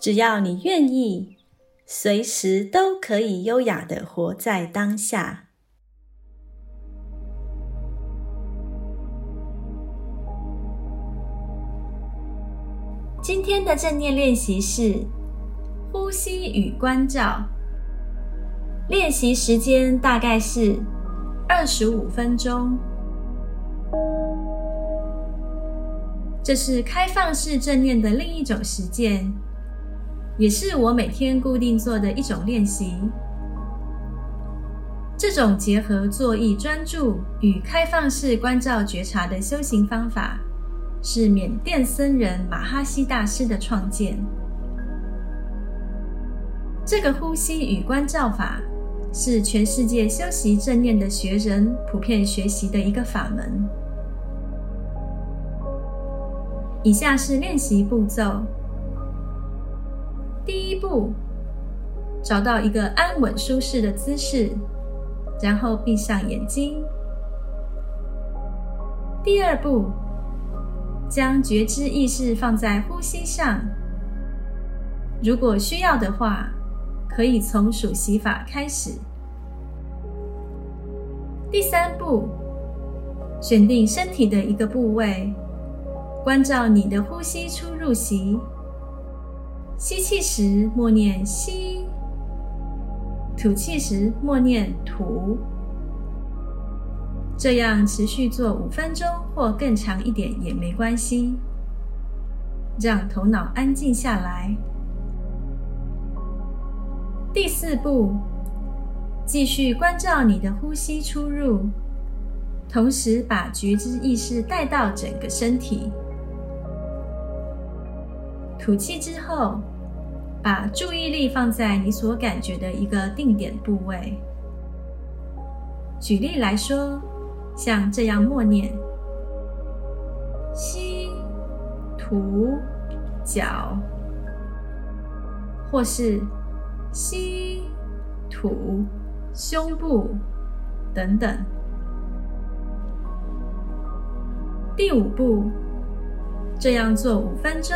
只要你愿意，随时都可以优雅的活在当下。今天的正念练习是呼吸与关照。练习时间大概是二十五分钟。这是开放式正念的另一种实践，也是我每天固定做的一种练习。这种结合坐意专注与开放式关照觉察的修行方法，是缅甸僧人马哈希大师的创建。这个呼吸与关照法，是全世界修习正念的学人普遍学习的一个法门。以下是练习步骤：第一步，找到一个安稳舒适的姿势，然后闭上眼睛；第二步，将觉知意识放在呼吸上。如果需要的话，可以从数息法开始；第三步，选定身体的一个部位。关照你的呼吸出入息，吸气时默念吸，吐气时默念吐。这样持续做五分钟或更长一点也没关系，让头脑安静下来。第四步，继续关照你的呼吸出入，同时把觉知意识带到整个身体。吐气之后，把注意力放在你所感觉的一个定点部位。举例来说，像这样默念：吸、吐、脚，或是吸、吐、胸部等等。第五步，这样做五分钟。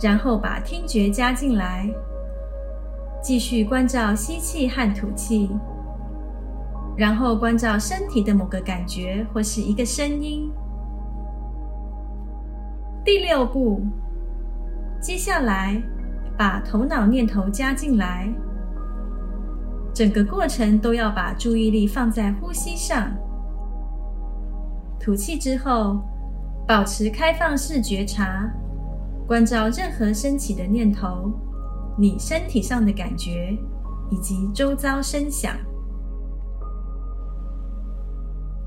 然后把听觉加进来，继续关照吸气和吐气，然后关照身体的某个感觉或是一个声音。第六步，接下来把头脑念头加进来，整个过程都要把注意力放在呼吸上。吐气之后，保持开放式觉察。关照任何升起的念头，你身体上的感觉，以及周遭声响。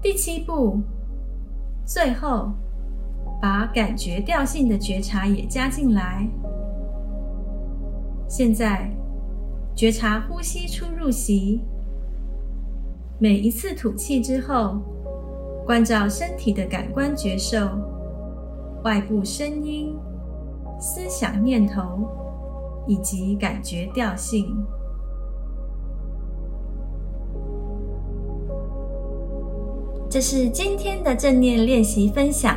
第七步，最后把感觉调性的觉察也加进来。现在觉察呼吸出入息，每一次吐气之后，关照身体的感官觉受，外部声音。思想念头以及感觉调性，这是今天的正念练习分享，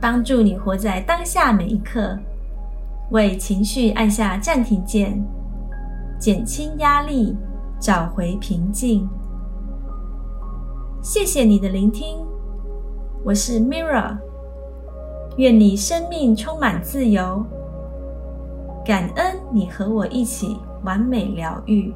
帮助你活在当下每一刻，为情绪按下暂停键，减轻压力，找回平静。谢谢你的聆听，我是 Mira。愿你生命充满自由，感恩你和我一起完美疗愈。